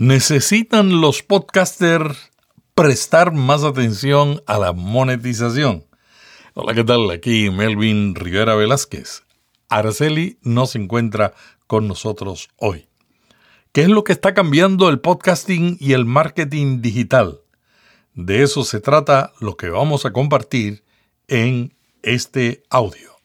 ¿Necesitan los podcasters prestar más atención a la monetización? Hola, ¿qué tal? Aquí Melvin Rivera Velázquez. Araceli no se encuentra con nosotros hoy. ¿Qué es lo que está cambiando el podcasting y el marketing digital? De eso se trata lo que vamos a compartir en este audio.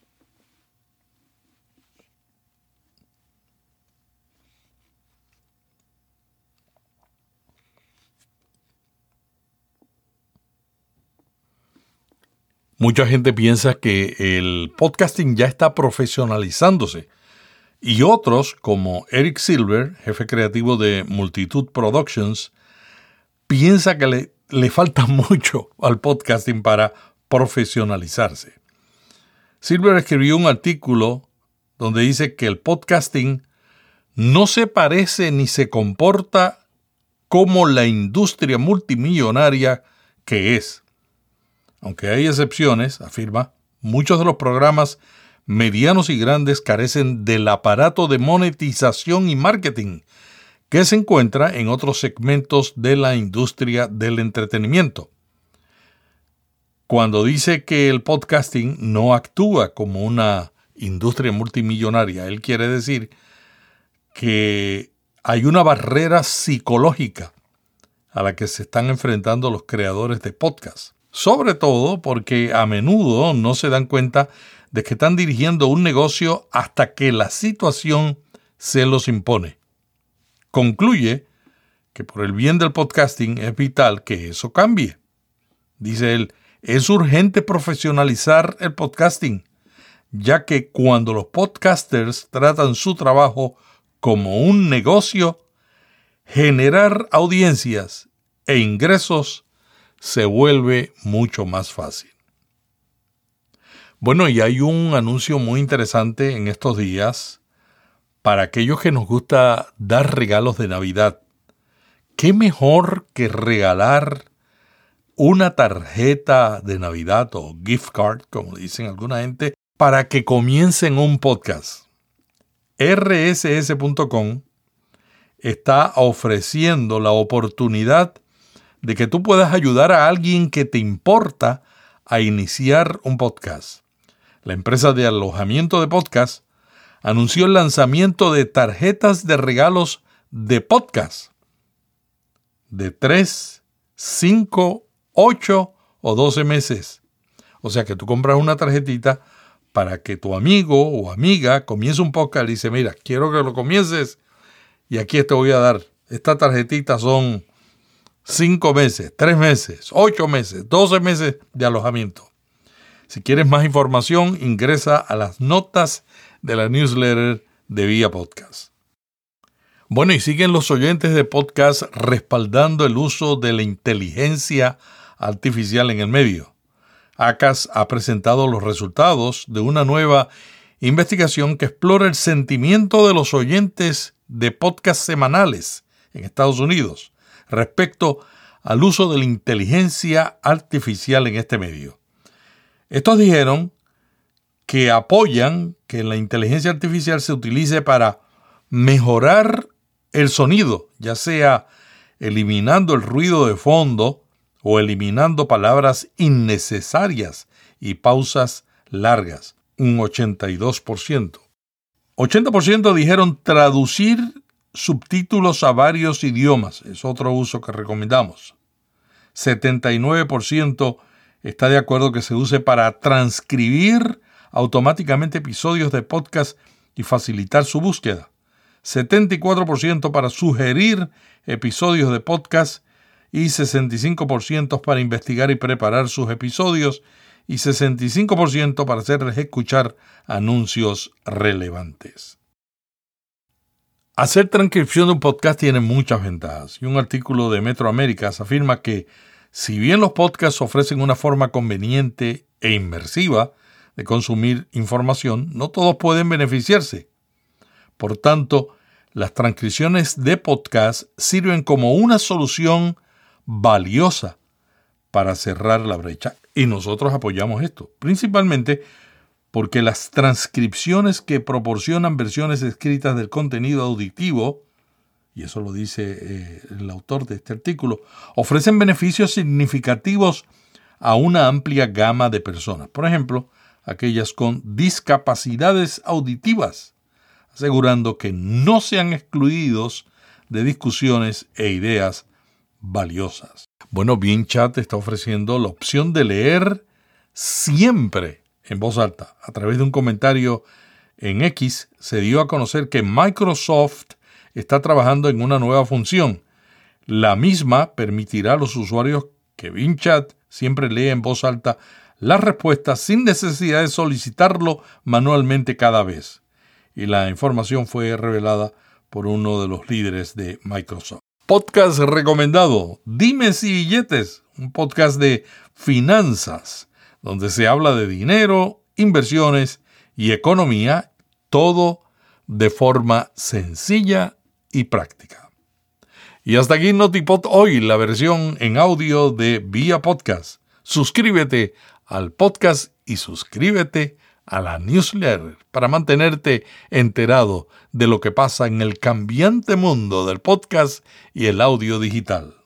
Mucha gente piensa que el podcasting ya está profesionalizándose y otros, como Eric Silver, jefe creativo de Multitud Productions, piensa que le, le falta mucho al podcasting para profesionalizarse. Silver escribió un artículo donde dice que el podcasting no se parece ni se comporta como la industria multimillonaria que es. Aunque hay excepciones, afirma, muchos de los programas medianos y grandes carecen del aparato de monetización y marketing que se encuentra en otros segmentos de la industria del entretenimiento. Cuando dice que el podcasting no actúa como una industria multimillonaria, él quiere decir que hay una barrera psicológica a la que se están enfrentando los creadores de podcasts sobre todo porque a menudo no se dan cuenta de que están dirigiendo un negocio hasta que la situación se los impone. Concluye que por el bien del podcasting es vital que eso cambie. Dice él, es urgente profesionalizar el podcasting, ya que cuando los podcasters tratan su trabajo como un negocio, generar audiencias e ingresos se vuelve mucho más fácil. Bueno, y hay un anuncio muy interesante en estos días para aquellos que nos gusta dar regalos de Navidad. ¿Qué mejor que regalar una tarjeta de Navidad o gift card, como dicen alguna gente, para que comiencen un podcast? rss.com está ofreciendo la oportunidad de que tú puedas ayudar a alguien que te importa a iniciar un podcast. La empresa de alojamiento de podcast anunció el lanzamiento de tarjetas de regalos de podcast de 3, 5, 8 o 12 meses. O sea que tú compras una tarjetita para que tu amigo o amiga comience un podcast y dice, mira, quiero que lo comiences y aquí te voy a dar. Estas tarjetitas son cinco meses, tres meses, ocho meses, doce meses de alojamiento. Si quieres más información, ingresa a las notas de la newsletter de Vía Podcast. Bueno, y siguen los oyentes de podcast respaldando el uso de la inteligencia artificial en el medio. ACAS ha presentado los resultados de una nueva investigación que explora el sentimiento de los oyentes de podcast semanales en Estados Unidos respecto al uso de la inteligencia artificial en este medio. Estos dijeron que apoyan que la inteligencia artificial se utilice para mejorar el sonido, ya sea eliminando el ruido de fondo o eliminando palabras innecesarias y pausas largas, un 82%. 80% dijeron traducir subtítulos a varios idiomas, es otro uso que recomendamos. 79% está de acuerdo que se use para transcribir automáticamente episodios de podcast y facilitar su búsqueda. 74% para sugerir episodios de podcast y 65% para investigar y preparar sus episodios y 65% para hacerles escuchar anuncios relevantes. Hacer transcripción de un podcast tiene muchas ventajas y un artículo de Metro Américas afirma que si bien los podcasts ofrecen una forma conveniente e inmersiva de consumir información, no todos pueden beneficiarse. Por tanto, las transcripciones de podcast sirven como una solución valiosa para cerrar la brecha y nosotros apoyamos esto, principalmente porque las transcripciones que proporcionan versiones escritas del contenido auditivo y eso lo dice eh, el autor de este artículo, ofrecen beneficios significativos a una amplia gama de personas. Por ejemplo, aquellas con discapacidades auditivas, asegurando que no sean excluidos de discusiones e ideas valiosas. Bueno, Bien Chat está ofreciendo la opción de leer siempre en voz alta. A través de un comentario en X se dio a conocer que Microsoft está trabajando en una nueva función. La misma permitirá a los usuarios que Bing Chat siempre lee en voz alta las respuestas sin necesidad de solicitarlo manualmente cada vez. Y la información fue revelada por uno de los líderes de Microsoft. Podcast recomendado, Dimes y Billetes, un podcast de finanzas, donde se habla de dinero, inversiones y economía, todo de forma sencilla y práctica. Y hasta aquí Notipod hoy, la versión en audio de Vía Podcast. Suscríbete al podcast y suscríbete a la newsletter para mantenerte enterado de lo que pasa en el cambiante mundo del podcast y el audio digital.